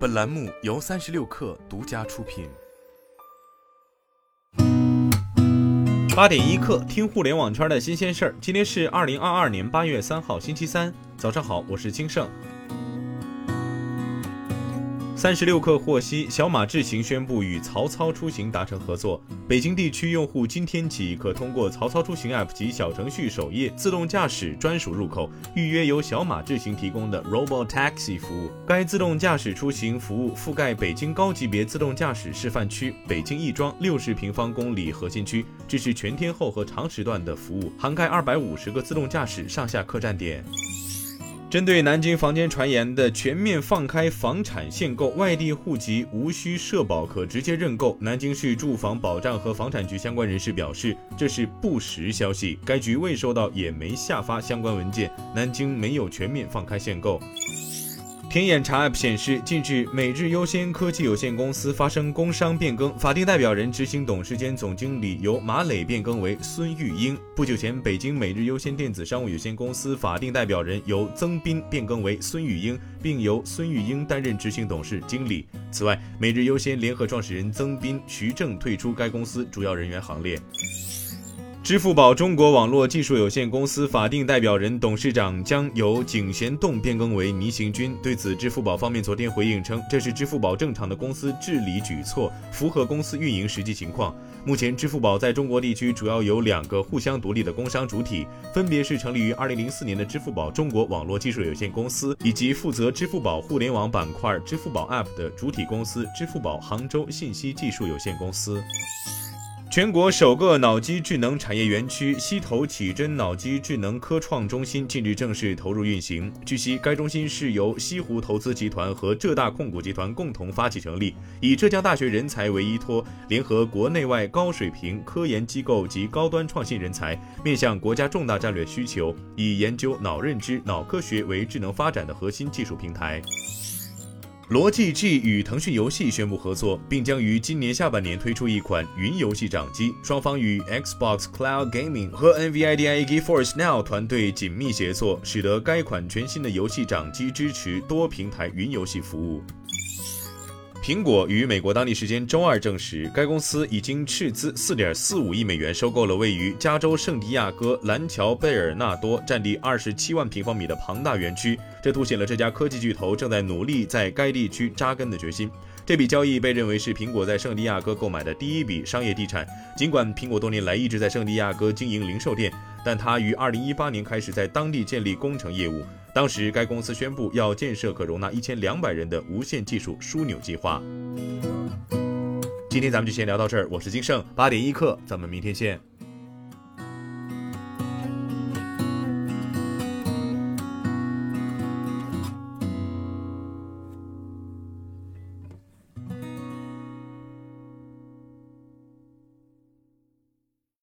本栏目由三十六氪独家出品。八点一刻，听互联网圈的新鲜事儿。今天是二零二二年八月三号，星期三，早上好，我是金盛。三十六氪获悉，小马智行宣布与曹操出行达成合作。北京地区用户今天起可通过曹操出行 App 及小程序首页自动驾驶专属入口预约由小马智行提供的 Robo Taxi 服务。该自动驾驶出行服务覆盖北京高级别自动驾驶示范区、北京亦庄六十平方公里核心区，支持全天候和长时段的服务，涵盖二百五十个自动驾驶上下客站点。针对南京房间传言的全面放开房产限购，外地户籍无需社保可直接认购，南京市住房保障和房产局相关人士表示，这是不实消息，该局未收到也没下发相关文件，南京没有全面放开限购。天眼查 App 显示，近日每日优先科技有限公司发生工商变更，法定代表人、执行董事兼总经理由马磊变更为孙玉英。不久前，北京每日优先电子商务有限公司法定代表人由曾斌变更为孙玉英，并由孙玉英担任执行董事、经理。此外，每日优先联合创始人曾斌、徐正退出该公司主要人员行列。支付宝中国网络技术有限公司法定代表人、董事长将由井贤栋变更为倪行军。对此，支付宝方面昨天回应称，这是支付宝正常的公司治理举措，符合公司运营实际情况。目前，支付宝在中国地区主要有两个互相独立的工商主体，分别是成立于2004年的支付宝中国网络技术有限公司，以及负责支付宝互联网板块支付宝 App 的主体公司支付宝杭州信息技术有限公司。全国首个脑机智能产业园区西头启臻脑机智能科创中心近日正式投入运行。据悉，该中心是由西湖投资集团和浙大控股集团共同发起成立，以浙江大学人才为依托，联合国内外高水平科研机构及高端创新人才，面向国家重大战略需求，以研究脑认知、脑科学为智能发展的核心技术平台。罗技 G 与腾讯游戏宣布合作，并将于今年下半年推出一款云游戏掌机。双方与 Xbox Cloud Gaming 和 NVIDIA GeForce Now 团队紧密协作，使得该款全新的游戏掌机支持多平台云游戏服务。苹果于美国当地时间周二证实，该公司已经斥资4.45亿美元收购了位于加州圣地亚哥蓝桥贝尔纳多、占地27万平方米的庞大园区。这凸显了这家科技巨头正在努力在该地区扎根的决心。这笔交易被认为是苹果在圣地亚哥购买的第一笔商业地产。尽管苹果多年来一直在圣地亚哥经营零售店，但它于2018年开始在当地建立工程业务。当时，该公司宣布要建设可容纳一千两百人的无线技术枢纽计划。今天咱们就先聊到这儿，我是金盛，八点一刻，咱们明天见。